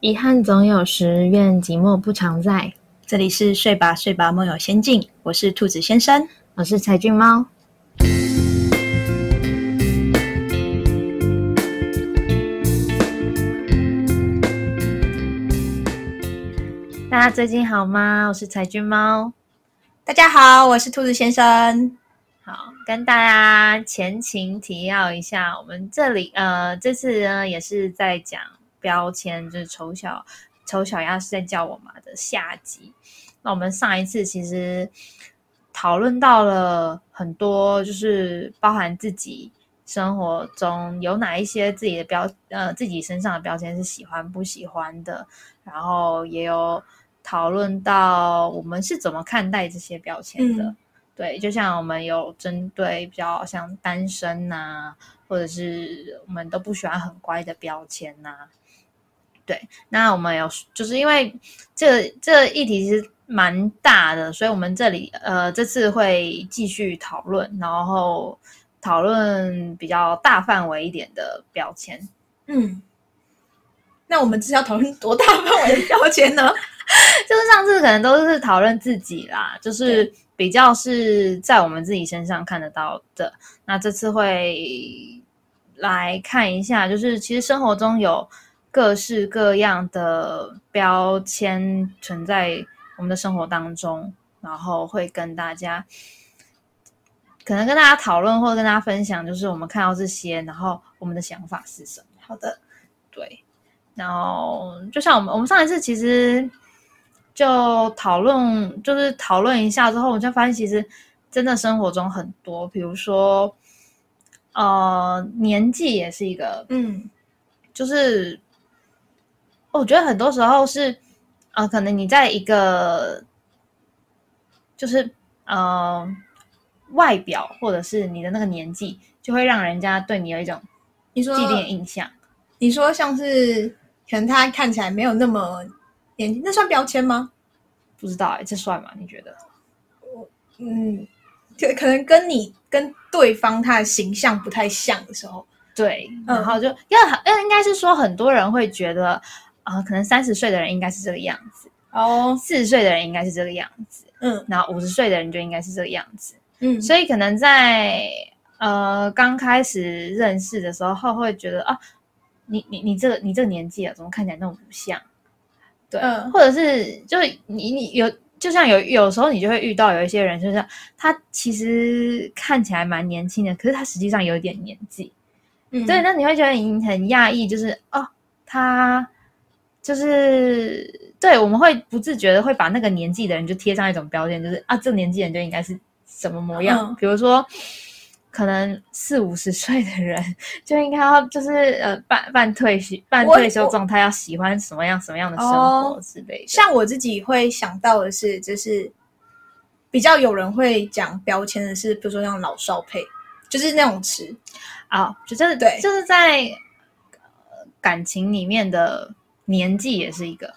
遗憾总有时，愿寂寞不常在。这里是睡吧睡吧梦有仙境，我是兔子先生，我是柴俊猫。大家最近好吗？我是柴俊猫。大家好，我是兔子先生。好，跟大家前情提要一下，我们这里呃，这次呢也是在讲标签，就是丑小丑小鸭是在叫我妈的下集。那我们上一次其实讨论到了很多，就是包含自己生活中有哪一些自己的标呃自己身上的标签是喜欢不喜欢的，然后也有讨论到我们是怎么看待这些标签的。对，就像我们有针对比较像单身呐，或者是我们都不喜欢很乖的标签呐。对，那我们有就是因为这这议题其实蛮大的，所以我们这里呃这次会继续讨论，然后讨论比较大范围一点的标签。嗯，那我们是要讨论多大范围的标签呢？就是上次可能都是讨论自己啦，就是比较是在我们自己身上看得到的。那这次会来看一下，就是其实生活中有各式各样的标签存在我们的生活当中，然后会跟大家可能跟大家讨论或者跟大家分享，就是我们看到这些，然后我们的想法是什么？好的，对。然后就像我们我们上一次其实。就讨论，就是讨论一下之后，我就发现其实真的生活中很多，比如说，呃，年纪也是一个，嗯，就是我觉得很多时候是，呃，可能你在一个，就是呃，外表或者是你的那个年纪，就会让人家对你有一种你说既定印象。你说像是可能他看起来没有那么。年轻那算标签吗？不知道哎，这算吗？你觉得？我嗯，可可能跟你跟对方他的形象不太像的时候，对，然后就要要应该是说很多人会觉得啊，可能三十岁的人应该是这个样子哦，四十岁的人应该是这个样子，嗯，然后五十岁的人就应该是这个样子，嗯，所以可能在呃刚开始认识的时候，会觉得啊，你你你这个你这个年纪啊，怎么看起来那么不像？对，或者是就你你有，就像有有时候你就会遇到有一些人，就是他其实看起来蛮年轻的，可是他实际上有一点年纪。嗯，对，那你会觉得你很讶异，就是哦，他就是对，我们会不自觉的会把那个年纪的人就贴上一种标签，就是啊，这个年纪人就应该是什么模样，比如说。可能四五十岁的人就应该要就是呃半半退休半退休状态，要喜欢什么样什么样的生活之类的。像我自己会想到的是，就是比较有人会讲标签的是，比如说像老少配，就是那种词啊，就真的对，就是在感情里面的年纪也是一个。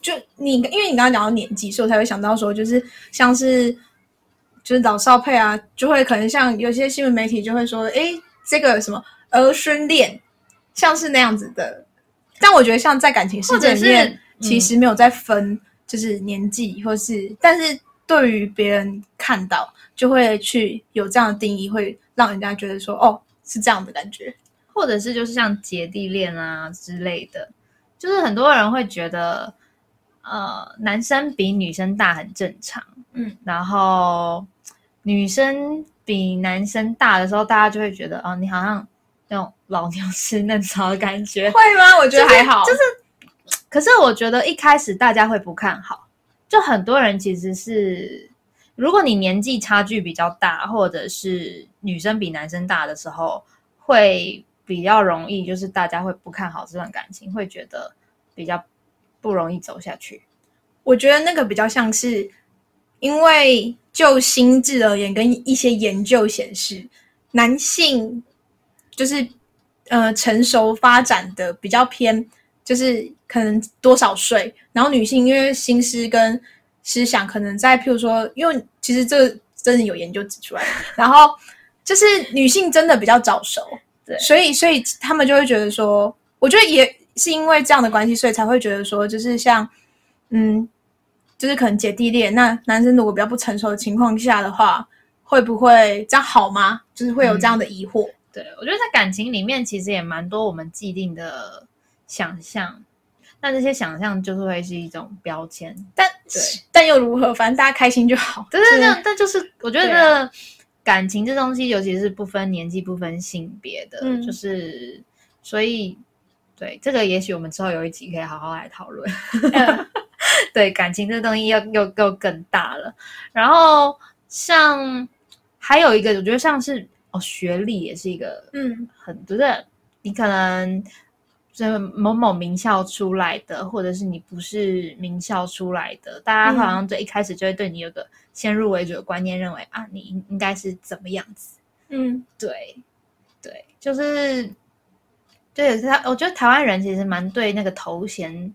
就你因为你刚刚讲到年纪，所以我才会想到说，就是像是。就是老少配啊，就会可能像有些新闻媒体就会说，哎，这个什么儿孙恋，像是那样子的。但我觉得像在感情世界里面，其实没有在分，就是年纪或是，但是对于别人看到，就会去有这样的定义，会让人家觉得说，哦，是这样的感觉，或者是就是像姐弟恋啊之类的，就是很多人会觉得，呃，男生比女生大很正常，嗯，然后。女生比男生大的时候，大家就会觉得哦，你好像那种 老牛吃嫩草的感觉，会吗？我觉得还好，就是，可是我觉得一开始大家会不看好，就很多人其实是，如果你年纪差距比较大，或者是女生比男生大的时候，会比较容易，就是大家会不看好这段感情，会觉得比较不容易走下去。我觉得那个比较像是因为。就心智而言，跟一些研究显示，男性就是呃成熟发展的比较偏，就是可能多少岁，然后女性因为心思跟思想可能在，譬如说，因为其实这真的有研究指出来，然后就是女性真的比较早熟，对，所以所以他们就会觉得说，我觉得也是因为这样的关系，所以才会觉得说，就是像嗯，就是可能姐弟恋，那男生如果比较不成熟的情况下的话，会不会这样好吗？就是会有这样的疑惑。对我觉得在感情里面，其实也蛮多我们既定的想象，那这些想象就是会是一种标签。但对但又如何？反正大家开心就好。对对对，但就是我觉对得感情这东西，尤其是不分年纪、不分性别的，嗯就是所以对这个，也许我们之后有一集可以好好来讨论。嗯 对感情这东西又又又更大了。然后像还有一个，我觉得像是哦，学历也是一个嗯很就是你可能是某某名校出来的，或者是你不是名校出来的，大家好像就一开始就会对你有个先入为主的观念，认为啊，你应应该是怎么样子。嗯，对，对，就是对他，我觉得台湾人其实蛮对那个头衔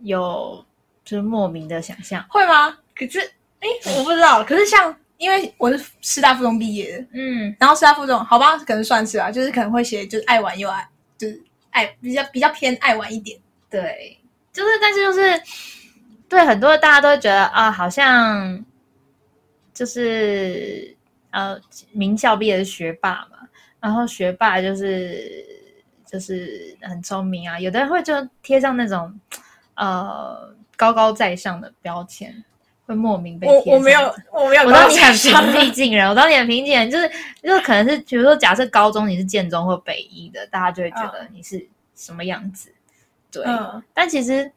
有就是莫名的想象。会吗？可是哎，我不知道。可是像因为我是师大附中毕业的，嗯，然后师大附中，好吧，可能算是吧，就是可能会写就是爱玩又爱，就是爱比较比较偏爱玩一点。对，就是但是就是对很多大家都会觉得啊，好像就是呃名校毕业的学霸嘛，然后学霸就是就是很聪明啊，有的人会就贴上那种呃高高在上的标签，会莫名被贴我我没有我没有，我知道你很平易近人，我知道你很平易近人，就是就是可能是比如说，假设高中你是建中或北一的，大家就会觉得你是什么样子，对。嗯。但其实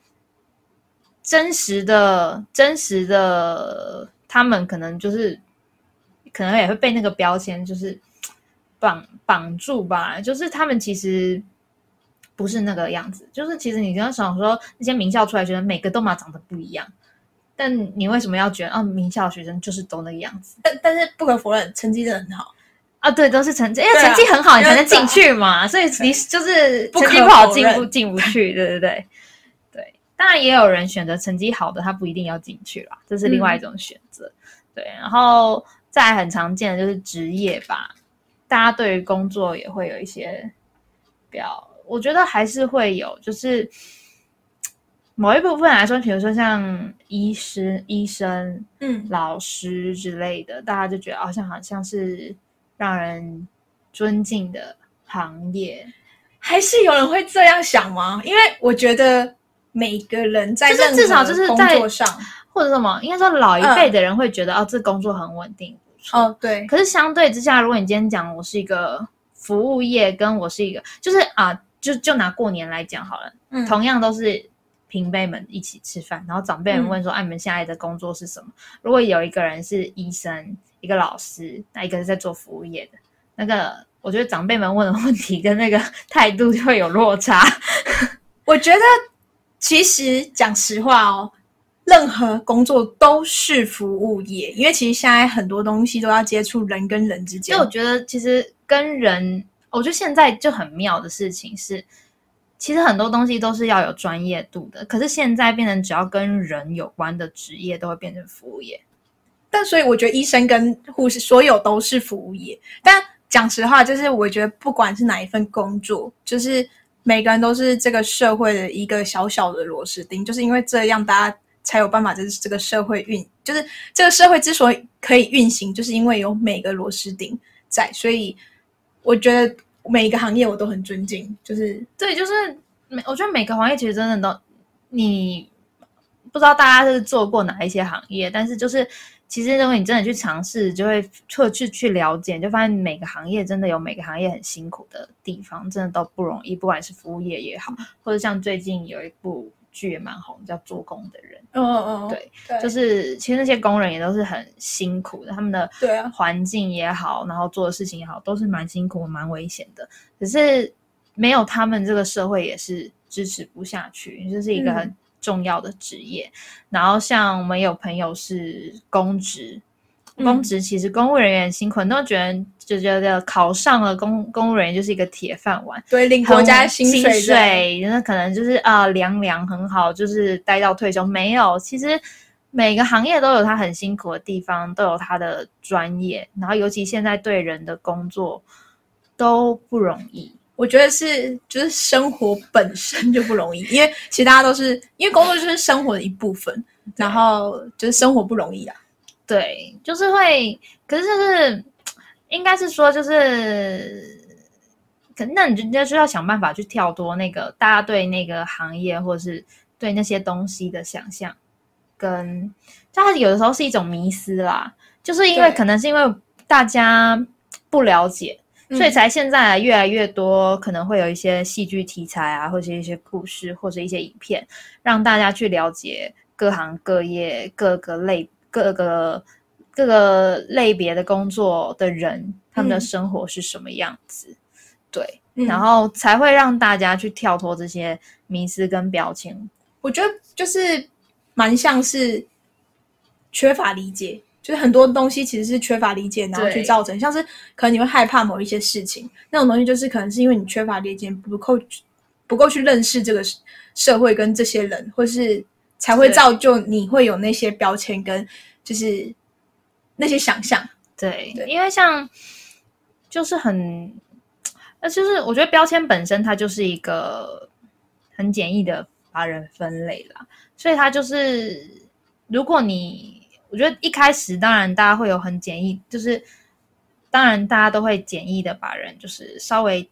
真实的、真实的，他们可能就是可能也会被那个标签就是绑绑住吧，就是他们其实。不是那个样子，就是其实你刚刚想说那些名校出来，觉得每个都嘛长得不一样，但你为什么要觉得啊名校学生就是都那个样子但但是不可否认，成绩真的很好。啊？对，都是成绩，因为成绩很好，你才能进去嘛，所以你就是成绩不好进不进不去，对对对对。当然也有人选择成绩好的，他不一定要进去啦，这是另外一种选择。对，然后再来很常见的就是职业吧，大家对于工作也会有一些比较，我觉得还是会有，就是某一部分来说，比如说像医师、医生、嗯，老师之类的，大家就觉得好像好像是让人尊敬的行业。还是有人会这样想吗？因为我觉得每个人在就是至少就是在作上，或者什么，应该说老一辈的人会觉得、哦，这工作很稳定，不错。哦，对，可是相对之下，如果你今天讲我是一个服务业，跟我是一个，就是啊，就就拿过年来讲好了，嗯同样都是平辈们一起吃饭，然后长辈们嗯问说：“哎、你们现在的工作是什么？”如果有一个人是医生，一个老师，那一个是在做服务业的，那个我觉得长辈们问的问题跟那个态度就会有落差。我觉得其实讲实话哦，任何工作都是服务业，因为其实现在很多东西都要接触人跟人之间就。我觉得其实跟人，我觉得现在就很妙的事情是，其实很多东西都是要有专业度的，可是现在变成只要跟人有关的职业都会变成服务业。但所以我觉得医生跟护士所有都是服务业。但讲实话，就是我觉得不管是哪一份工作，就是每个人都是这个社会的一个小小的螺丝钉，就是因为这样大家才有办法，就是这个社会运，就是这个社会之所以可以运行，就是因为有每个螺丝钉在。所以我觉得每一个行业我都很尊敬，就是对，就是每我觉得每个行业其实真的都，你不知道大家是做过哪一些行业，但是就是其实如果你真的去尝试，就会或去去了解，就发现每个行业真的有每个行业很辛苦的地方，真的都不容易，不管是服务业也好，或者像最近有一部剧也蛮红，叫《做工的人》，嗯嗯，对，对。就是其实那些工人也都是很辛苦的，他们的对啊。环境也好，然后做的事情也好，都是蛮辛苦、蛮危险的。可是没有他们，这个社会也是支持不下去，这是一个嗯。很重要的职业。然后像我们有朋友是公职，嗯公职其实公务人员很辛苦，很多人觉得就觉得考上了公公务人员就是一个铁饭碗。对，领国家很薪薪水那可能就是啊凉凉很好，就是待到退休。没有，其实每个行业都有它很辛苦的地方，都有它的专业。然后尤其现在对人的工作都不容易。我觉得是就是生活本身就不容易，因为其他都是因为工作就是生活的一部分，然后就是生活不容易啊。对，就是会，可是就是应该是说，就是，可那你就就是要想办法去跳脱那个大家对那个行业或者是对那些东西的想象，跟它有的时候是一种迷思啦，就是因为可能是因为大家不了解，所以嗯才现在越来越多可能会有一些戏剧题材啊，或者一些故事或者一些影片，让大家去了解各行各业各个类各个各个类别的工作的人，他们的嗯生活是什么样子。对，嗯然后才会让大家去跳脱这些迷思跟标签。我觉得就是蛮像是缺乏理解，就是很多东西其实是缺乏理解，然后去造成，像是可能你会害怕某一些事情，那种东西就是可能是因为你缺乏理解，不够不够去认识这个社会跟这些人，或是才会造就你会有那些标签跟就是那些想象。对，对因为像就是很，那就是我觉得标签本身它就是一个很简易的把人分类啦，所以它就是如果你我觉得一开始当然大家会有很简易，就是当然大家都会简易的把人就是稍微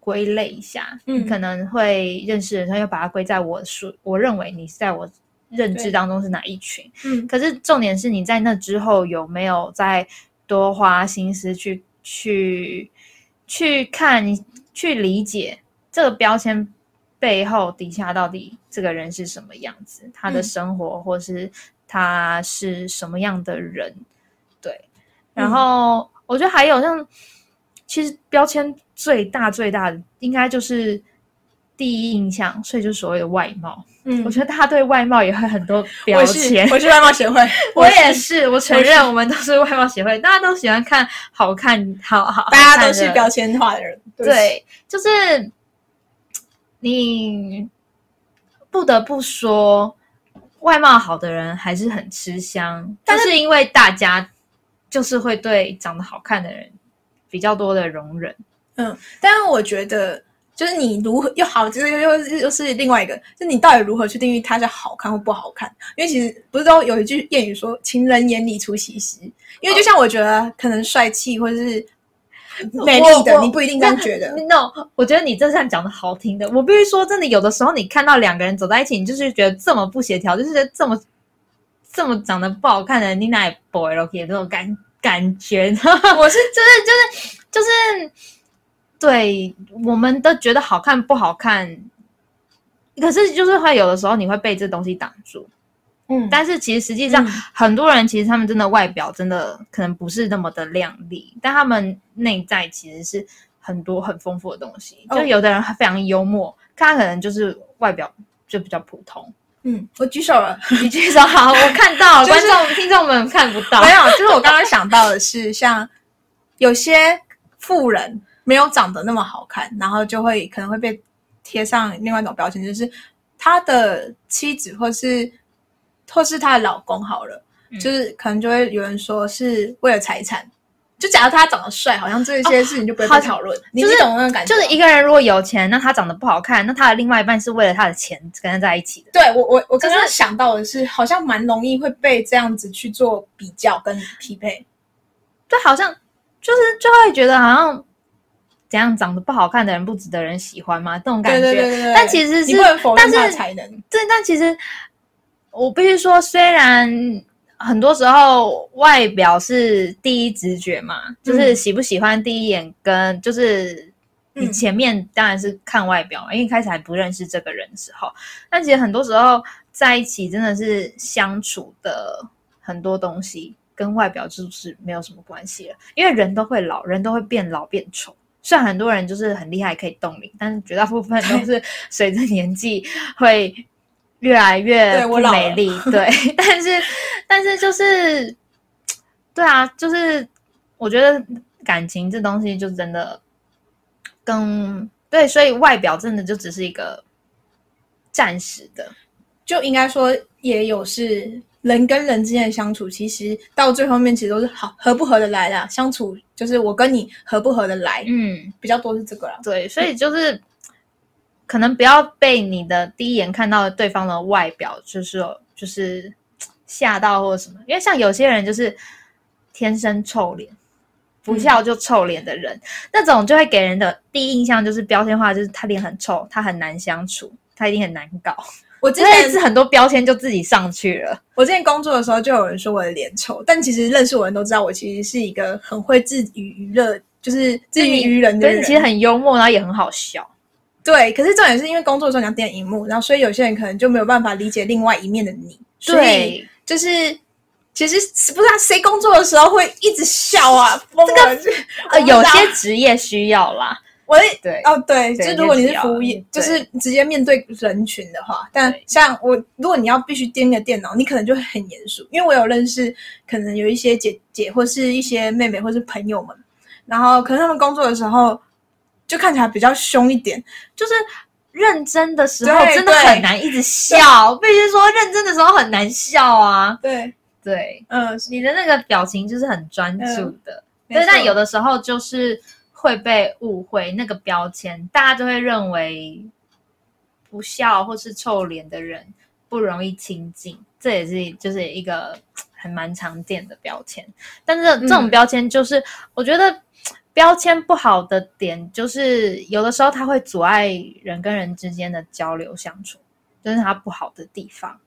归类一下，嗯。你可能会认识的人，他又把它归在我属我认为你是在我认知对。当中是哪一群。嗯，可是重点是你在那之后有没有再多花心思去去去看、去理解这个标签背后底下到底这个人是什么样子，他的嗯。生活或是他是什么样的人，对。嗯然后我觉得还有像，其实标签最大最大的应该就是第一印象，所以就是所谓的外貌。嗯我觉得大家对外貌也会很多标签。我是外貌协会，我也是，我承认我们都是外貌协会，大家都喜欢看好看，好好，大家都是标签化的人。对，就是你不得不说，外貌好的人还是很吃香，但是是因为大家就是会对长得好看的人比较多的容忍。嗯，但是我觉得，就是你如何又好，就是又又又是另外一个，就你到底如何去定义它是好看或不好看？因为其实不是都有一句谚语说“情人眼里出西施”，因为就像我觉得，可能帅气或者是 美丽的，你不一定这样觉得。No，我觉得你这算讲的好听的。我必须说，真的，有的时候你看到两个人走在一起，你就是觉得这么不协调，就是觉得这么这么长得不好看的，你哪里 boy 了？有这种感感觉？我是就是就是就是，对，我们都觉得好看不好看，可是就是会有的时候你会被这东西挡住。嗯，但是其实实际上，嗯很多人其实他们真的外表真的可能不是那么的靓丽，但他们内在其实是很多很丰富的东西。哦就有的人非常幽默，看他可能就是外表就比较普通。嗯，我举手了。你举手好，我看到了，就是观众听众们看不到没。有，就是我刚刚想到的是，像有些富人没有长得那么好看，然后就会可能会被贴上另外一种标签，就是他的妻子或是或是她的老公好了，嗯就是可能就会有人说是为了财产。就假如他长得帅，好像这些事情就不会好被讨论。你就是你懂那种感觉就吗？是一个人如果有钱，那他长得不好看，那他的另外一半是为了他的钱跟他在一起的。对我我我刚刚就是想到的是，好像蛮容易会被这样子去做比较跟匹配。对，好像就是就会觉得好像怎样长得不好看的人不值得人喜欢吗？这种感觉。对对对对对，但其实是但是才能。对，但其实我必须说，虽然很多时候外表是第一直觉嘛，就是喜不喜欢第一眼跟就是你嗯前面当然是看外表嘛，因为一开始还不认识这个人的时候，但其实很多时候在一起真的是相处的很多东西跟外表就是没有什么关系了，因为人都会老，人都会变老变丑。虽然很多人就是很厉害可以冻龄，但是绝大部分都是随着年纪会越来越美丽。对，但是但是就是对啊，就是我觉得感情这东西就真的跟对，所以外表真的就只是一个暂时的。就应该说也有是人跟人之间的相处，其实到最后面其实都是好合不合得来的相处，就是我跟你合不合得来，嗯，比较多是这个啦。对，所以就是可能不要被你的第一眼看到对方的外表，就是就是吓到或者什么，因为像有些人就是天生臭脸。不笑就臭脸的人，那种就会给人的第一印象就是标签化，就是他脸很臭，他很难相处，他一定很难搞。我之这前是很多标签就自己上去了。我之前工作的时候，就有人说我的脸丑，但其实认识我的人都知道，我其实是一个很会自娱娱乐，就是自娱娱人的人。其实很幽默，然后也很好笑。对，可是重点是因为工作的时候你要点荧幕，然后所以有些人可能就没有办法理解另外一面的你。所以对，就是其实不知道谁工作的时候会一直笑啊，疯了。呃，有些职业需要啦。我的对，哦，对，对就如果你是服务业，就是直接面对人群的话，但像我，如果你要必须盯着电脑，你可能就会很严肃。因为我有认识，可能有一些姐姐或是一些妹妹或是朋友们，然后可能他们工作的时候就看起来比较凶一点，就是认真的时候真的很难一直笑，必须说认真的时候很难笑啊。对，对，嗯，你的那个表情就是很专注的，但有的。时候就是会被误会那个标签，大家就会认为不笑或是臭脸的人不容易亲近，这也是就是一个 很蛮常见的标签。但是这种嗯。标签就是，我觉得标签不好的点就是，有的时候它会阻碍人跟人之间的交流相处，这、是它不好的地方。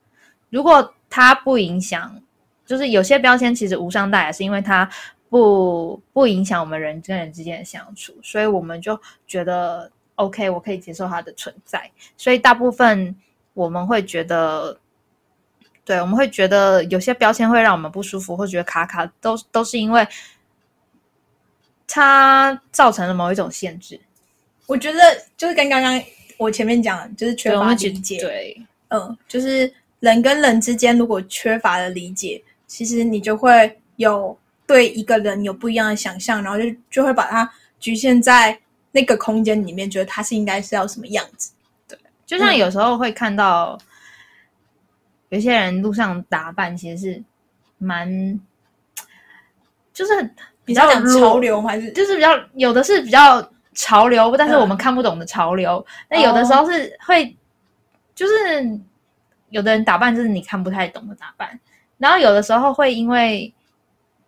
如果它不影响，就是有些标签其实无伤大雅，是因为它不不影响我们人跟人之间的相处，所以我们就觉得 OK，我可以接受它的存在。所以大部分我们会觉得，对，我们会觉得有些标签会让我们不舒服，或觉得卡卡，都都是因为它造成了某一种限制。我觉得就是跟刚刚我前面讲的，就是缺乏理解，对嗯，就是人跟人之间如果缺乏了理解，其实你就会有对一个人有不一样的想象，然后就就会把它局限在那个空间里面，觉得他是应该是要什么样子。对就像有时候会看到有些人路上打扮，其实是蛮，就是很比较讲潮，流还是就是比较有的是比较潮流，但是我们看不懂的潮流。那、有的时候是会，就是有的人打扮就是你看不太懂的打扮，然后有的时候会因为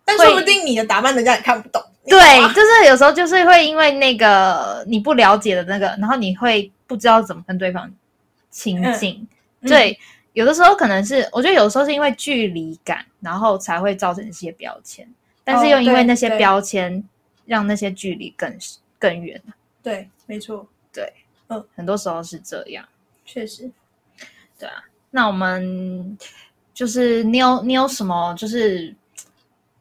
但说不定你的打扮人家也看不懂。对，就是有时候就是会因为那个你不了解的那个，然后你会不知道怎么跟对方亲近。嗯对，有的时候可能是我觉得有的时候是因为距离感，然后才会造成一些标签，但是哦又因为那些对标签让那些距离更更远。对，没错，对，嗯很多时候是这样。确实。对啊那我们就是你有你有什么就是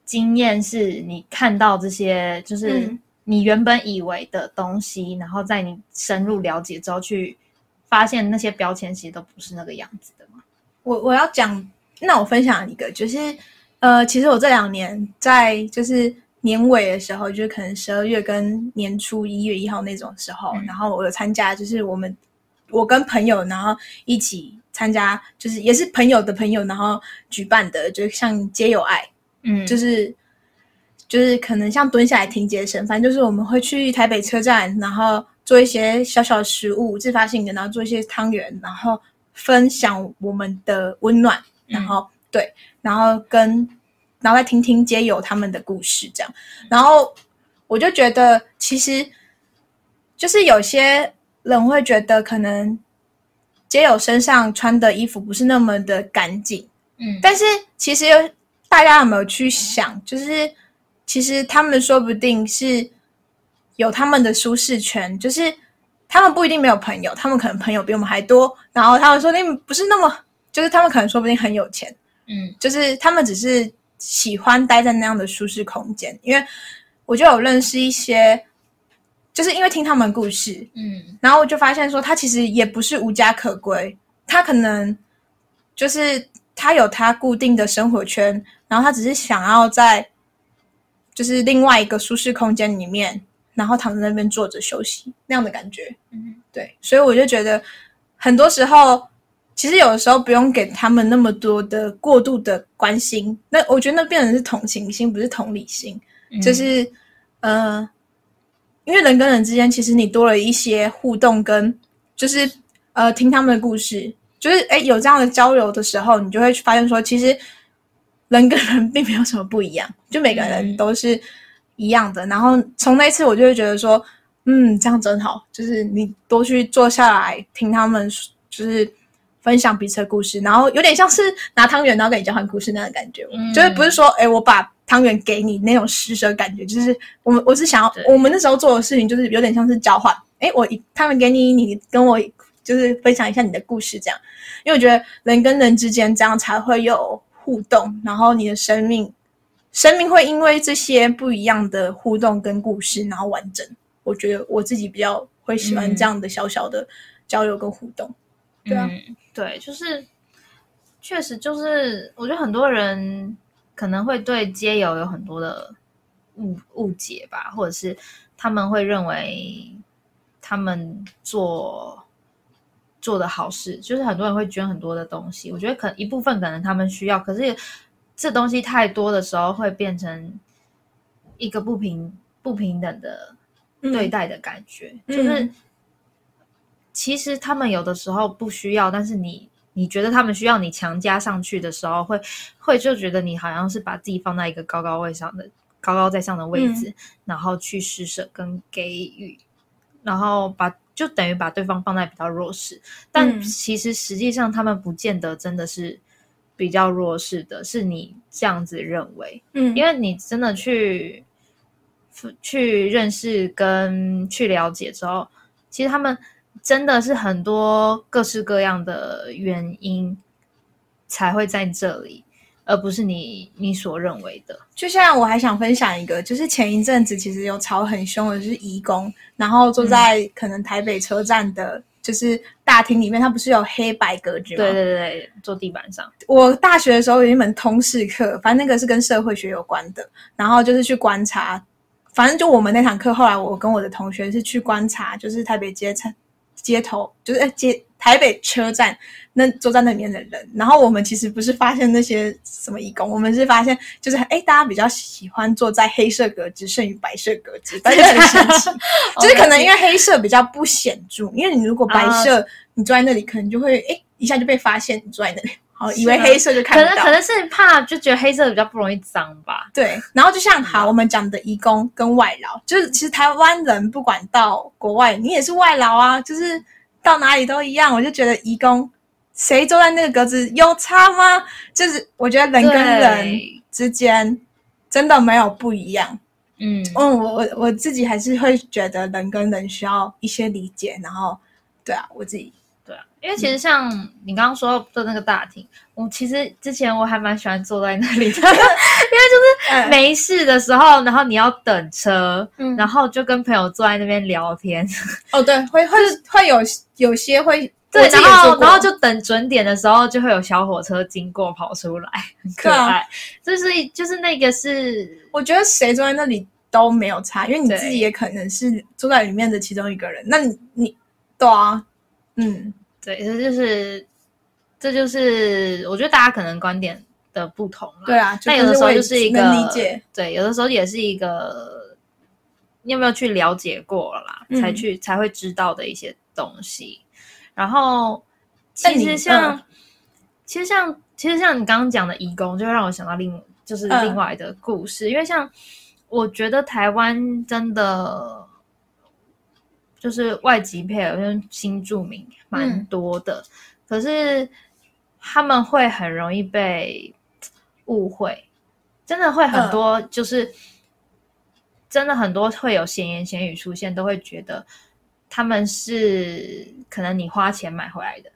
经验是你看到这些就是嗯你原本以为的东西，然后在你深入了解之后去发现那些标签其实都不是那个样子的吗？我我要讲，那我分享一个，就是呃，其实我这两年在就是年尾的时候，就是可能十二月跟年初一月一号那种时候，嗯然后我有参加，就是我们我跟朋友，然后一起参加，就是也是朋友的朋友，然后举办的，就像街友爱，嗯，就是就是可能像蹲下来听节声，反正就是我们会去台北车站，然后做一些小小的食物，自发性的，然后做一些汤圆，然后分享我们的温暖，然后、对，然后跟然后再听听街友他们的故事，这样，然后我就觉得其实就是有些人会觉得可能街友身上穿的衣服不是那么的干净。嗯，但是其实大家有没有去想，就是其实他们说不定是有他们的舒适圈，就是他们不一定没有朋友，他们可能朋友比我们还多，然后他们说不定不是那么，就是他们可能说不定很有钱，嗯。就是他们只是喜欢待在那样的舒适空间，因为我就有认识一些，就是因为听他们故事，嗯。然后我就发现说，他其实也不是无家可归，他可能就是他有他固定的生活圈，然后他只是想要在就是另外一个舒适空间里面，然后躺在那边坐着休息那样的感觉。嗯。对，所以我就觉得很多时候，其实有的时候不用给他们那么多的过度的关心，那我觉得那变成是同情心，不是同理心。嗯就是呃，因为人跟人之间，其实你多了一些互动跟，就是呃听他们的故事，就是哎有这样的交流的时候，你就会发现说，其实人跟人并没有什么不一样，就每个人嗯都是一样的。然后从那一次，我就会觉得说，嗯，这样真好，就是你多去坐下来听他们，就是。分享彼此的故事，然后有点像是拿汤圆，然后跟你交换故事那样的感觉，嗯。就是不是说，哎，我把汤圆给你那种施舍感觉，就是我们我是想要我们那时候做的事情，就是有点像是交换，哎，我一汤圆给你，你跟我就是分享一下你的故事，这样，因为我觉得人跟人之间这样才会有互动，然后你的生命生命会因为这些不一样的互动跟故事，然后完整。我觉得我自己比较会喜欢嗯这样的小小的交流跟互动。对啊。嗯，对，就是确实就是，我觉得很多人可能会对街友有很多的误误解吧，或者是他们会认为他们做做的好事，就是很多人会捐很多的东西。我觉得可能一部分可能他们需要，可是这东西太多的时候，会变成一个不平不平等的对待的感觉，嗯就是其实他们有的时候不需要，但是你你觉得他们需要，你强加上去的时候，会会就觉得你好像是把自己放在一个高高位上的高高在上的位置，然后去施舍跟给予，然后把就等于把对方放在比较弱势，但嗯。其实实际上他们不见得真的是比较弱势的，是你这样子认为，嗯，因为你真的去去认识跟去了解之后，其实他们真的是很多各式各样的原因才会在这里，而不是你你所认为的。就像我还想分享一个，就是前一阵子其实有吵很凶的，就是义工，然后坐在可能台北车站的，就是大厅里面，它不是有黑白格局吗？对对对对，坐地板上，我大学的时候有一门通识课，反正那个是跟社会学有关的，然后就是去观察，反正就我们那堂课，后来我跟我的同学是去观察，就是台北街站街头，就是呃街台北车站那坐在那里面的人，然后我们其实不是发现那些什么义工，我们是发现就是哎，大家比较喜欢坐在黑色格子剩于白色格子，但是很神奇，就是可能因为黑色比较不显著，因为你如果白色、你坐在那里，可能就会哎一下就被发现你坐在那里。好，以为黑色就看到，能可能是怕就觉得黑色比较不容易脏吧。对。然后就像好，我们讲的移工跟外劳，就是其实台湾人不管到国外，你也是外劳啊，就是到哪里都一样。我就觉得移工谁坐在那个格子有差吗？就是我觉得人跟人之间真的没有不一样。嗯，嗯，我我我自己还是会觉得人跟人需要一些理解，然后对啊，我自己对啊，因为其实像你刚刚说的那个大厅，我其实之前我还蛮喜欢坐在那里的，因为就是没事的时候，然后你要等车，嗯然后就跟朋友坐在那边聊天，哦对，会会会有有些会对，然后然后就等准点的时候，就会有小火车经过跑出来，很可爱。就是就是那个是，我觉得谁坐在那里都没有差，因为你自己也可能是坐在里面的其中一个人。那你你对啊，嗯，对，这就是这就是我觉得大家可能观点的不同啦。对啊，那有的时候就是一个理解，对，有的时候也是一个你有没有去了解过啦，嗯才去才会知道的一些东西。然后其实像、嗯其实像其实像你刚刚讲的义工，就会让我想到另就是嗯另外的故事，因为像我觉得台湾真的。就是外籍配偶跟新住民蛮嗯。多的，可是他们会很容易被误会，真的会很多，就是、真的很多会有闲言闲语出现，都会觉得他们是可能你花钱买回来的，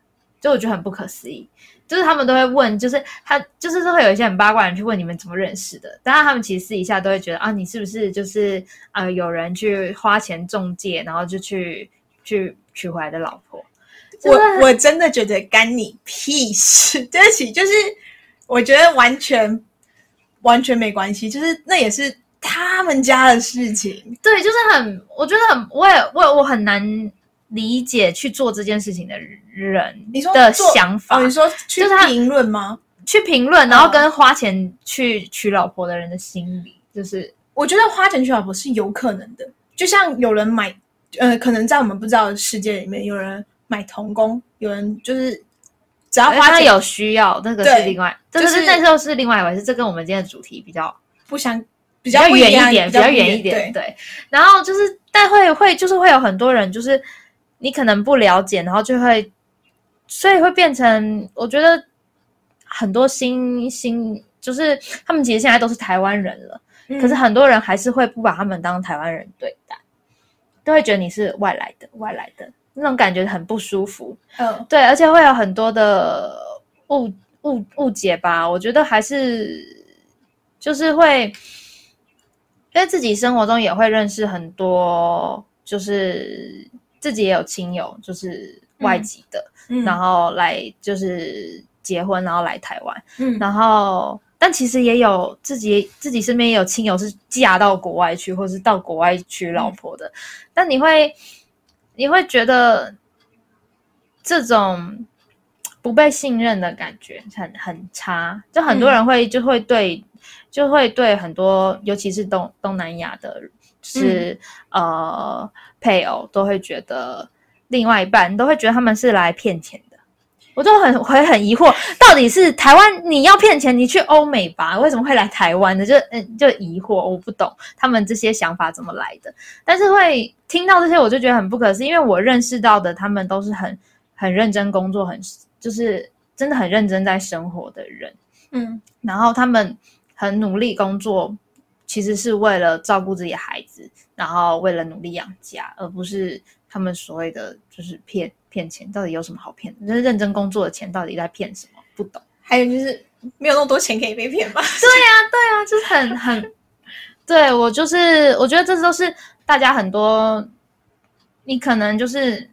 就我觉得很不可思议。就是他们都会问，就是他就是会有一些很八卦人去问你们怎么认识的，当然他们其实私底下都会觉得啊，你是不是就是呃有人去花钱中介，然后就去去娶回来的老婆？我我真的觉得干你屁事。对不起，就是我觉得完全完全没关系，就是那也是他们家的事情。对，就是很，我觉得很，我也我也我很难理解去做这件事情的人你说的想法，哦，你说去就是他评论吗？去评论，然后嗯跟花钱去娶老婆的人的心理，就是我觉得花钱娶老婆是有可能的，就像有人买，呃，可能在我们不知道的世界里面，有人买童工，有人就是只要花钱有需要，那个是另外，这个就是是那时候是另外一回事，这跟我们今天的主题比较不相比比较远一点，比较远一点，对，对。然后就是，但会会就是会有很多人，就是你可能不了解，然后就会，所以会变成，我觉得很多新新就是他们其实现在都是台湾人了，嗯可是很多人还是会不把他们当台湾人对待，都会觉得你是外来的，外来的那种感觉很不舒服。嗯对，而且会有很多的误误误解吧。我觉得还是就是会，因为自己生活中也会认识很多，就是自己也有亲友，就是外籍的，嗯，然后来就是结婚，然后来台湾，嗯然后。但其实也有自己自己身边也有亲友是嫁到国外去，或是到国外娶老婆的。但你会你会觉得这种不被信任的感觉很很差，就很多人会就会对、就会对很多，尤其是东东南亚的，是、呃配偶都会觉得另外一半都会觉得他们是来骗钱的。我就很会很疑惑，到底是台湾你要骗钱，你去欧美吧，为什么会来台湾呢？就嗯，就疑惑，我不懂他们这些想法怎么来的。但是会听到这些，我就觉得很不可思议，因为我认识到的他们都是很很认真工作，很就是真的很认真在生活的人，嗯然后他们很努力工作，其实是为了照顾自己的孩子，然后为了努力养家，而不是他们所谓的就是骗骗钱。到底有什么好骗的？就是认真工作的钱到底在骗什么？不懂。还有就是没有那么多钱可以被骗吧？对呀啊，就是很很，对我就是我觉得这都是大家很多，你可能就是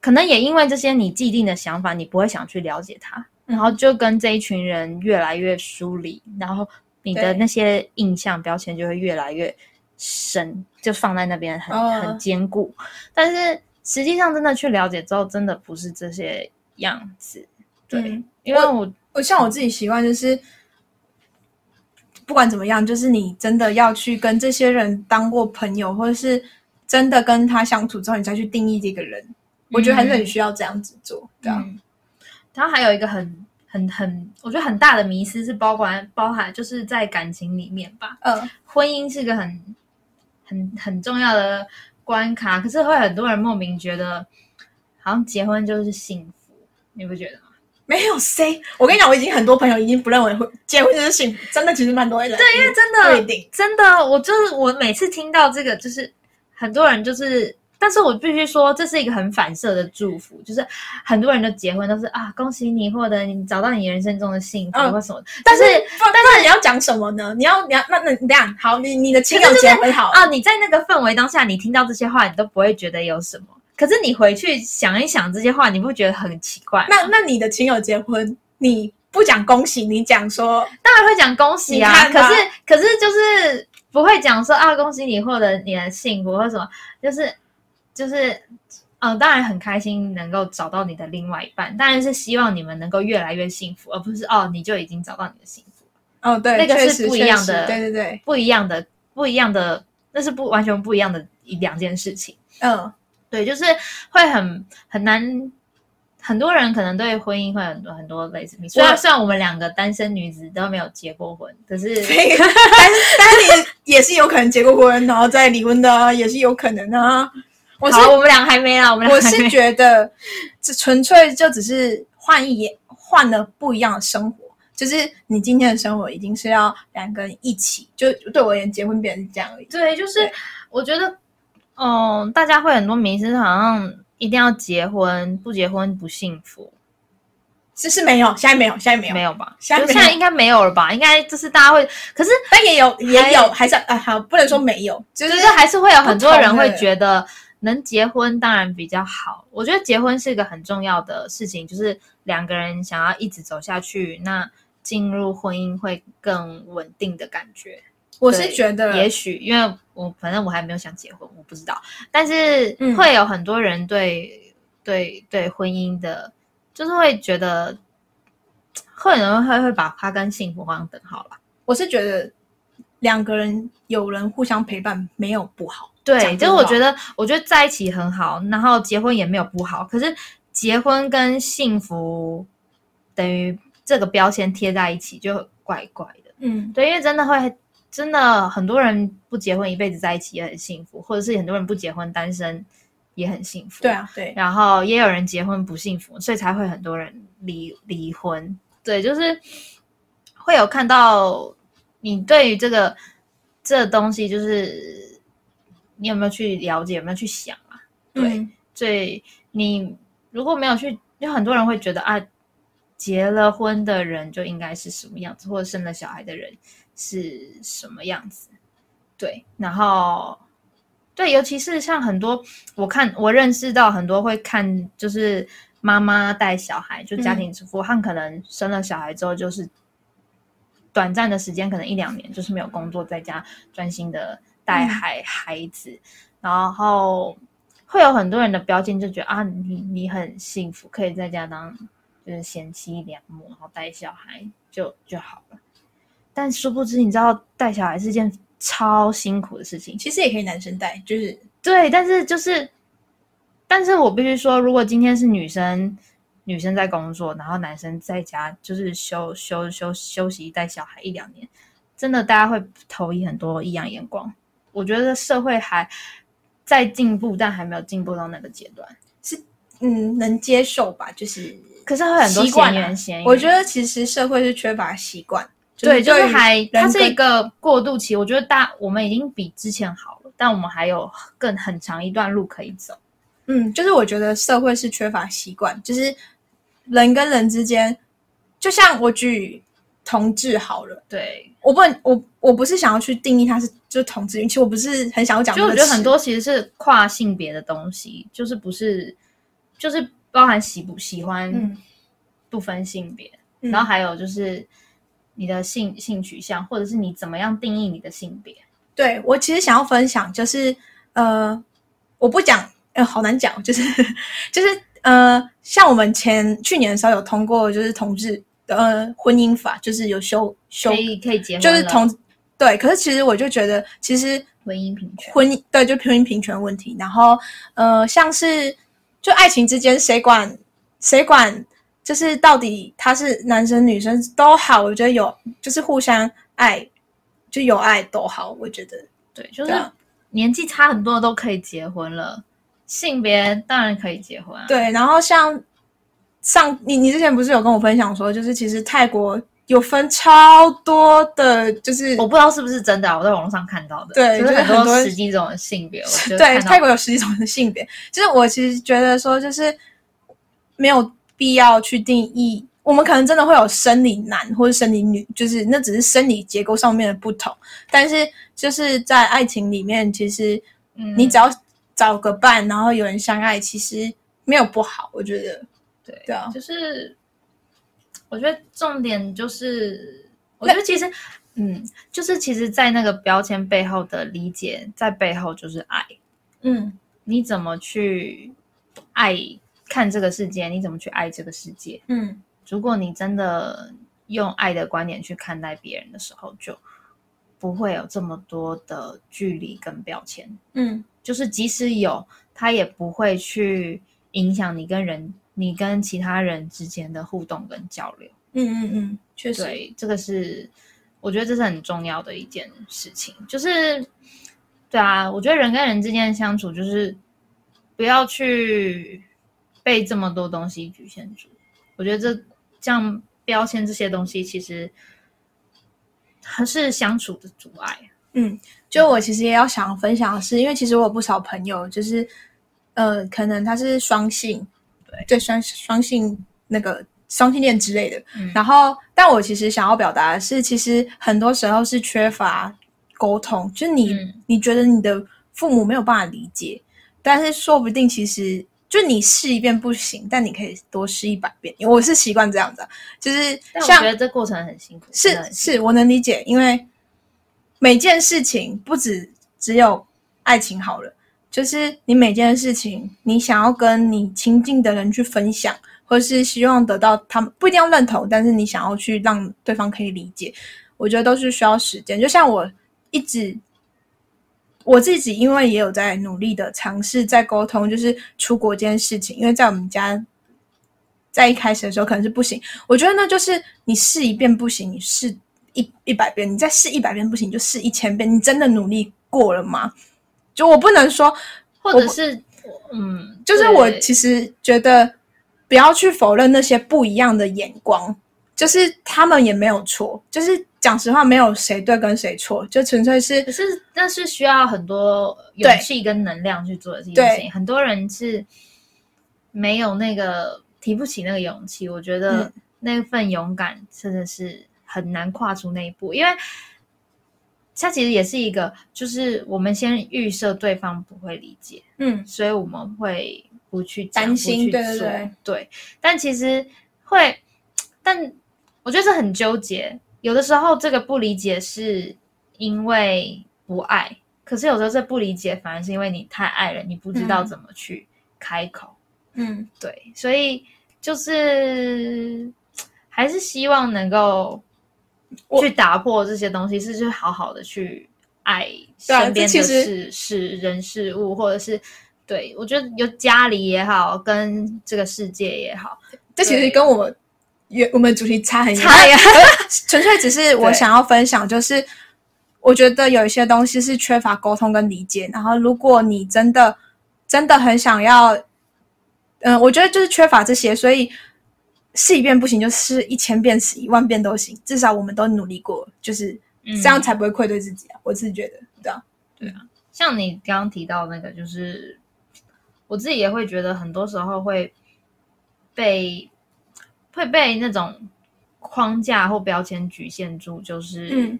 可能也因为这些你既定的想法，你不会想去了解他，然后就跟这一群人越来越疏离，然后你的那些印象标签就会越来越深，就放在那边很、哦。很坚固，但是实际上真的去了解之后，真的不是这些样子，对，嗯。因为我我像我自己习惯就是，不管怎么样，就是你真的要去跟这些人当过朋友，或者是真的跟他相处之后，你再去定义这个人。我觉得还是很需要这样子做，对啊，嗯，然后还有一个很很很，我觉得很大的迷思是包含包含就是在感情里面吧，嗯。婚姻是个很很很重要的关卡，可是会很多人莫名觉得好像结婚就是幸福，你不觉得吗？没有谁。我跟你讲，我已经很多朋友已经不认为会结婚就是幸福，真的其实蛮多人。对，因为真不一定真的，我就是我每次听到这个，就是很多人就是。但是我必须说，这是一个很反射的祝福，就是很多人的结婚都是啊，恭喜你获得你找到你人生中的幸福嗯或什么的。但是但是你要讲什么呢？你要你要那那你这样好，你你的亲友结婚好，啊，你在那个氛围当下，你听到这些话，你都不会觉得有什么。可是你回去想一想这些话，你不觉得很奇怪？那那你的亲友结婚，你不讲恭喜，你讲说当然会讲恭喜啊，可是可是就是不会讲说啊，恭喜你获得你的幸福或什么，就是就是。嗯，当然很开心能够找到你的另外一半，当然是希望你们能够越来越幸福，而不是哦，你就已经找到你的幸福。哦，对，那个是不一样的对对对，不一样的，不一样的，那是不完全不一样的一两件事情。嗯对，就是会很很难，很多人可能对婚姻会很多很多类似。虽然虽然我们两个单身女子都没有结过婚，可是 但是但是你也是有可能结过婚，然后再离婚的啊，也是有可能啊。我是好，我们俩还没啦，我们俩我是觉得，这纯粹就只是换一眼，换了不一样的生活。就是你今天的生活已经是要两个人一起，就对我而言，结婚变成是这样而已。对，就是我觉得，嗯，大家会很多迷思，好像一定要结婚，不结婚不幸福，是是没有，现在没有，现在没有，没有吧？现在现在应该没有了吧？应该就是大家会，可是但也有也有，还是啊，好，不能说没有，就是就是还是会有很多人会觉得能结婚当然比较好。我觉得结婚是一个很重要的事情，就是两个人想要一直走下去，那进入婚姻会更稳定的感觉。我是觉得也许因为我反正我还没有想结婚，我不知道，但是嗯会有很多人对、对对婚姻的，就是会觉得，会有人会会把它跟幸福画上等号啦。我是觉得两个人有人互相陪伴没有不好。对，就是我觉得，我觉得在一起很好，然后结婚也没有不好。可是结婚跟幸福等于这个标签贴在一起，就怪怪的。嗯，对，因为真的会，真的很多人不结婚一辈子在一起也很幸福，或者是很多人不结婚单身也很幸福。对，啊，对，然后也有人结婚不幸福，所以才会很多人离离婚。对，就是会有看到你对于这个这个东西，就是你有没有去了解，有没有去想啊？对，嗯所以你如果没有去，有很多人会觉得啊，结了婚的人就应该是什么样子，或者生了小孩的人是什么样子。对，然后对，尤其是像很多我看我认识到很多会看，就是妈妈带小孩，就家庭主妇，他们可能生了小孩之后，就是短暂的时间，可能一两年，就是没有工作，在家专心的带孩、孩子，然后会有很多人的标签就觉得啊，你你很幸福，可以在家当就是贤妻良母，然后带小孩就就好了。但殊不知，你知道带小孩是件超辛苦的事情。其实也可以男生带，就是对，但是就是，但是我必须说，如果今天是女生，女生在工作，然后男生在家就是休休休休息带小孩一两年，真的大家会投以很多异样眼光。我觉得社会还在进步，但还没有进步到那个阶段。是嗯能接受吧，就是可是会很多习惯啊闲言闲语，我觉得其实社会是缺乏习惯，对，就是于还它是一个过渡期。我觉得大我们已经比之前好了，但我们还有更很长一段路可以走。嗯，就是我觉得社会是缺乏习惯，就是人跟人之间，就像我举同志好了，对，我不能我我不是想要去定义它是就是同志，其实我不是很想要讲就我觉得很多其实是跨性别的东西，就是不是就是包含喜不喜欢嗯。不分性别，嗯。然后还有就是你的性性取向，或者是你怎么样定义你的性别。对我其实想要分享就是呃，我不讲呃好难讲，就是 就是呃，像我们前去年的时候有通过就是同志的呃婚姻法，就是有修修可以可以结婚，就是同对，可是其实我就觉得其实婚姻平权。婚姻对就婚姻平权问题，然后呃像是就爱情之间谁管谁管，就是到底他是男生女生都好，我觉得有就是互相爱就有爱都好，我觉得对，就是年纪差很多的都可以结婚了，性别当然可以结婚啊。对，然后像上你你之前不是有跟我分享说，就是其实泰国有分超多的，就是我不知道是不是真的啊、我在网络上看到的，对就是很多十几种的性别，对泰国有十几种的性别，就是我其实觉得说，就是没有必要去定义。我们可能真的会有生理男或者生理女，就是那只是生理结构上面的不同。但是就是在爱情里面，其实嗯你只要找个伴，然后有人相爱，其实没有不好。我觉得，对对啊。就是我觉得重点就是，我觉得其实，嗯，就是其实，在那个标签背后的理解，在背后就是爱，嗯。你怎么去爱看这个世界，你怎么去爱这个世界。嗯。如果你真的用爱的观点去看待别人的时候，就不会有这么多的距离跟标签。嗯。就是即使有，他也不会去影响你跟人、你跟其他人之间的互动跟交流。嗯嗯嗯，确实，对，这个是我觉得这是很重要的一件事情。就是，对啊，我觉得人跟人之间的相处，就是不要去被这么多东西局限住。我觉得这这样标签这些东西，其实还是相处的阻碍。嗯，就我其实也要想分享的是，因为其实我有不少朋友，就是呃，可能他是双性，对对双双性那个双性恋之类的。嗯然后，但我其实想要表达的是，其实很多时候是缺乏沟通，就是你、嗯你觉得你的父母没有办法理解，但是说不定其实。就你试一遍不行，但你可以多试一百遍。我是习惯这样子、啊，就是但我觉得这过程很辛苦，是是，我能理解，因为每件事情不止只有爱情好了，就是你每件事情，你想要跟你亲近的人去分享，或是希望得到他们不一定要认同，但是你想要去让对方可以理解，我觉得都是需要时间。就像我一直我自己，因为也有在努力的尝试在沟通，就是出国这件事情，因为在我们家。在一开始的时候可能是不行，我觉得呢，就是你试一遍不行，你试一一百遍，你再试一百遍不行，就试一千遍。你真的努力过了吗？就我不能说，或者是，嗯，就是我其实觉得不要去否认那些不一样的眼光，就是他们也没有错，就是讲实话，没有谁对跟谁错，就纯粹是，可是那是需要很多勇气跟能量去做的这件事情。很多人是没有那个。提不起那个勇气，我觉得那份勇敢真的是很难跨出那一步，因为它其实也是一个，就是我们先预设对方不会理解，嗯，所以我们会不去担心，对对对，对。但其实会，但我觉得这很纠结。有的时候这个不理解是因为不爱，可是有时候这不理解反而是因为你太爱了，你不知道怎么去开口。嗯，对，所以就是还是希望能够去打破这些东西，是去好好的去爱身边的事、事人、事物，或者是对我觉得有家里也好，跟这个世界也好，这其实跟我们原我们主题差很差呀，纯粹只是 我想要分享，就是我觉得有一些东西是缺乏沟通跟理解，然后如果你真的真的很想要。嗯，我觉得就是缺乏这些，所以试一遍不行，就试一千遍、试一万遍都行。至少我们都努力过，就是这样才不会愧对自己啊！我自己觉得，对啊，对啊。像你刚刚提到那个，就是我自己也会觉得，很多时候会被会被那种框架或标签局限住，就是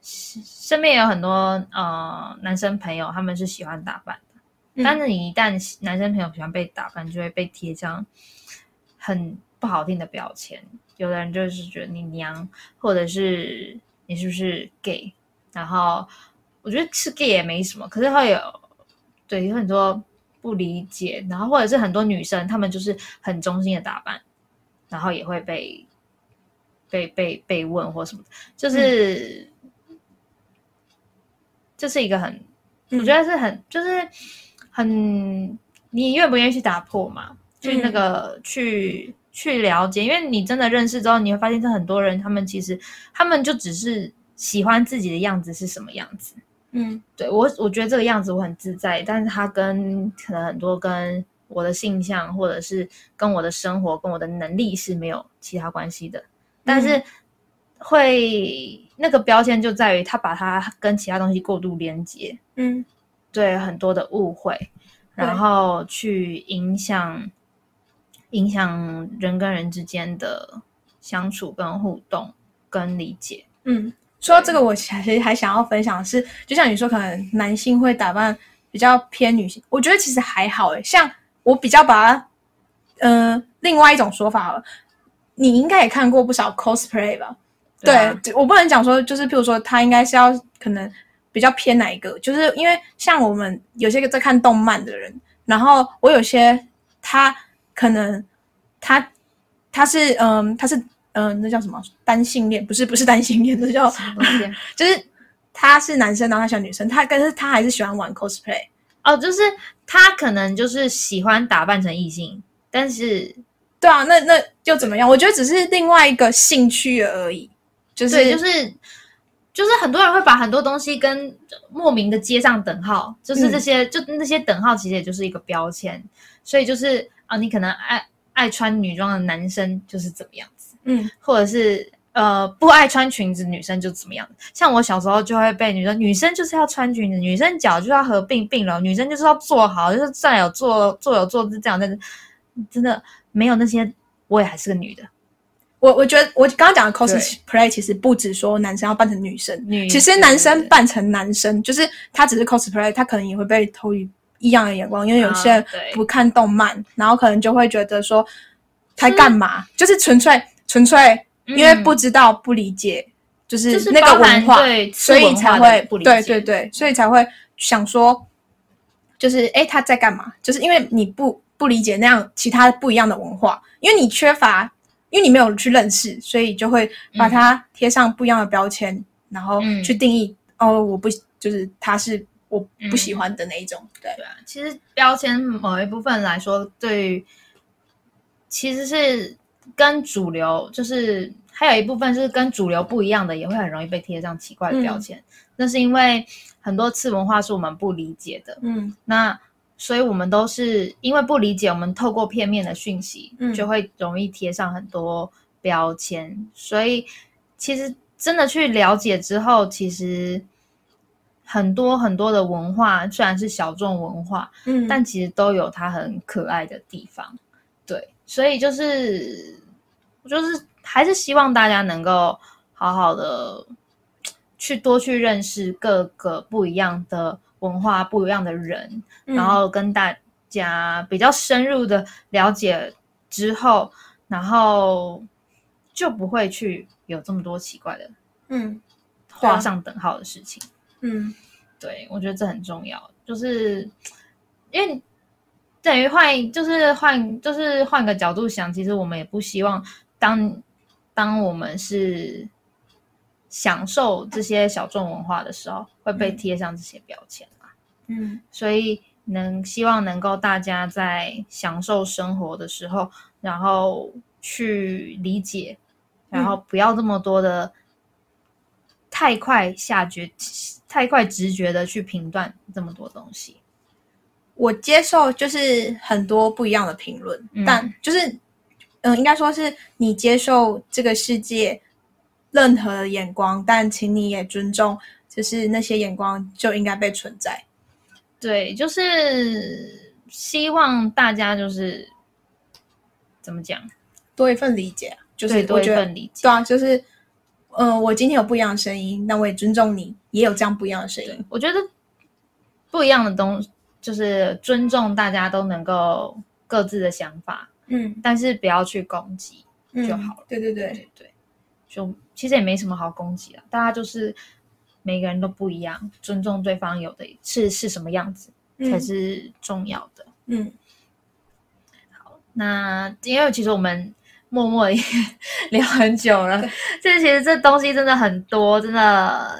身边有很多呃男生朋友，他们是喜欢打扮的。但是你一旦男生朋友喜欢被打扮，就会被贴上很不好听的标签。有的人就是觉得你娘，或者是你是不是 gay？然后我觉得是 gay 也没什么，可是会有对有很多不理解，然后或者是很多女生她们就是很中性的打扮，然后也会被被被被问或什么，就是这是一个很我觉得是很就是。很，你愿不愿意去打破嘛？去那个去去了解，因为你真的认识之后，你会发现，这很多人他们其实他们就只是喜欢自己的样子是什么样子。嗯，对我我觉得这个样子我很自在，但是他跟可能很多跟我的性向或者是跟我的生活跟我的能力是没有其他关系的。但是会那个标签就在于他把它跟其他东西过度连接。嗯。对很多的误会，然后去影响影响人跟人之间的相处、跟互动、跟理解。嗯，说到这个，我其实还想要分享的是，就像你说，可能男性会打扮比较偏女性，我觉得其实还好诶。像我比较把它，嗯，另外一种说法了，你应该也看过不少 cosplay 吧？对，我不能讲说，就是譬如说，他应该是要可能。比较偏哪一个？就是因为像我们有些个在看动漫的人，然后我有些他可能他他是嗯他是嗯那叫什么单性恋？不是不是单性恋，那叫什么东西？就是他是男生，然后他喜欢女生，他但是他还是喜欢玩 cosplay 哦，就是他可能就是喜欢打扮成异性，但是对啊，那那又怎么样？我觉得只是另外一个兴趣而已，就是就是。就是很多人会把很多东西跟莫名的接上等号，就是这些，就那些等号其实也就是一个标签，所以就是啊，你可能爱爱穿女装的男生就是怎么样子，嗯，或者是呃不爱穿裙子女生就怎么样。像我小时候就会被女生，女生就是要穿裙子，女生脚就要合并并拢，女生就是要坐好，就是站有坐，坐有坐姿这样。但是真的没有那些，我也还是个女的。我我觉得我刚刚讲的 cosplay 其实不止说男生要扮成女生，女其实男生扮成男生，就是他只是 cosplay，他可能也会被投以异样的眼光，因为有些人不看动漫，然后可能就会觉得说他干嘛，就是纯粹纯粹因为不知道不理解就是那个文化，对所以才会不理解。对对对，所以才会想说，就是哎他在干嘛？就是因为你不不理解那样其他不一样的文化，因为你缺乏，因为你没有去认识，所以就会把它贴上不一样的标签，然后嗯。去定义、哦，我不就是他是我不嗯喜欢的那一种，对，对啊，其实标签某一部分来说，对于其实是跟主流，就是还有一部分是跟主流不一样的，也会很容易被贴上奇怪的标签。那是因为很多次文化是我们不理解的，嗯那所以我们都是因为不理解，我们透过片面的讯息，嗯就会容易贴上很多标签。所以其实真的去了解之后，其实很多很多的文化虽然是小众文化，嗯，但其实都有它很可爱的地方。对，所以就是我就是还是希望大家能够好好的去多去认识各个不一样的文化、不一样的人，嗯然后跟大家比较深入的了解之后，然后就不会去有这么多奇怪的嗯画上等号的事情。嗯对，我觉得这很重要，就是因为等于换，就是换，就是换个角度想，其实我们也不希望当当我们是享受这些小众文化的时候，会被嗯。贴上这些标签嘛。嗯。所以能希望能够大家在享受生活的时候，然后去理解，然后不要这么多的太快下决、太快直觉的去评断这么多东西。我接受就是很多不一样的评论，嗯但就是嗯，应该说是你接受这个世界任何的眼光，但请你也尊重，就是那些眼光就应该被存在。对，就是希望大家就是怎么讲，多一份理解啊，就是多一份理解对。啊，就是嗯、呃我今天有不一样的声音，那我也尊重你，也有这样不一样的声音。我觉得不一样的东就是尊重大家都能够各自的想法，嗯但是不要去攻击嗯就好了。对对对，对对，就其实也没什么好攻击的，大家就是每个人都不一样，尊重对方有的是是什么样子、嗯才是重要的。嗯好那因为其实我们默默也 聊很久了，这其实这东西真的很多，真的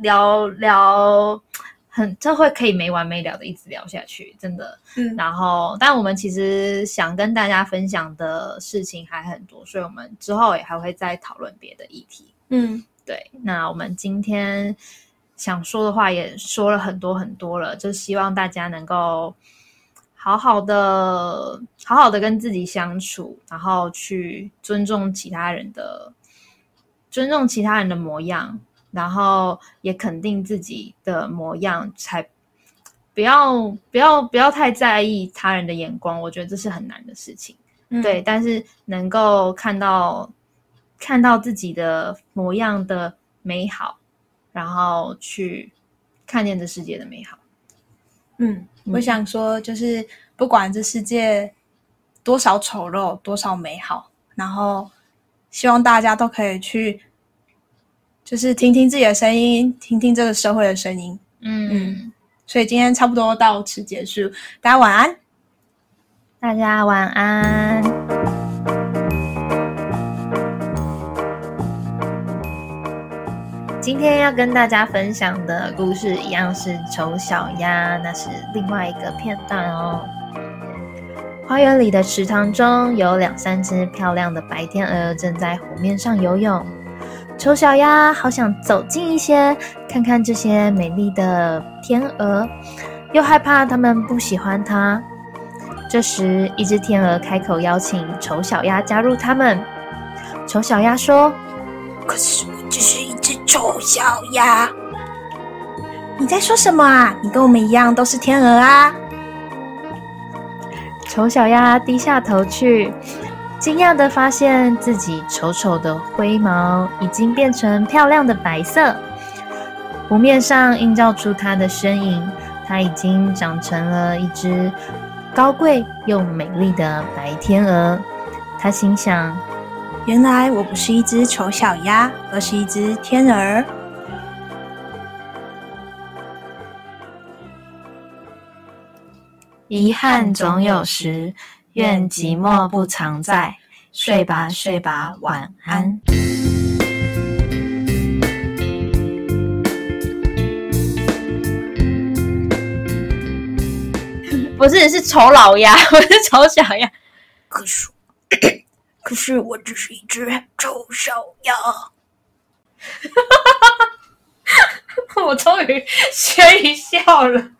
聊聊很这会可以没完没了的一直聊下去，真的。嗯然后，但我们其实想跟大家分享的事情还很多，所以我们之后也还会再讨论别的议题。嗯对，那我们今天想说的话也说了很多很多了，就希望大家能够好好的、好好的跟自己相处，然后去尊重其他人的、尊重其他人的模样，然后也肯定自己的模样，才不要不要不要太在意他人的眼光。我觉得这是很难的事情。嗯对，但是能够看到看到自己的模样的美好，然后去看见这世界的美好。嗯，我嗯想说，就是不管这世界多少丑陋，多少美好，然后希望大家都可以去，就是听听自己的声音，听听这个社会的声音。嗯，所以今天差不多到此结束，大家晚安。大家晚安。今天要跟大家分享的故事一样是丑小鸭，那是另外一个片段哦。花园里的池塘中有两三只漂亮的白天鹅正在湖面上游泳。丑小鸭好想走近一些，看看这些美丽的天鹅，又害怕它们不喜欢它。这时，一只天鹅开口邀请丑小鸭加入他们。丑小鸭说可是我只是一丑小鸭。你在说什么啊？你跟我们一样都是天鹅啊！：“丑小鸭低下头去，惊讶地发现自己丑丑的灰毛已经变成漂亮的白色，湖面上映照出它的身影，它已经长成了一只高贵又美丽的白天鹅。他心想：原来我不是一只丑小鸭，而是一只天鹅。遗憾总有时，愿寂寞不常在。睡吧，睡吧，晚安。不是，是丑老鸭，我是丑小鸭。可是，可是我只是一只臭小鸭。我终于学一笑了。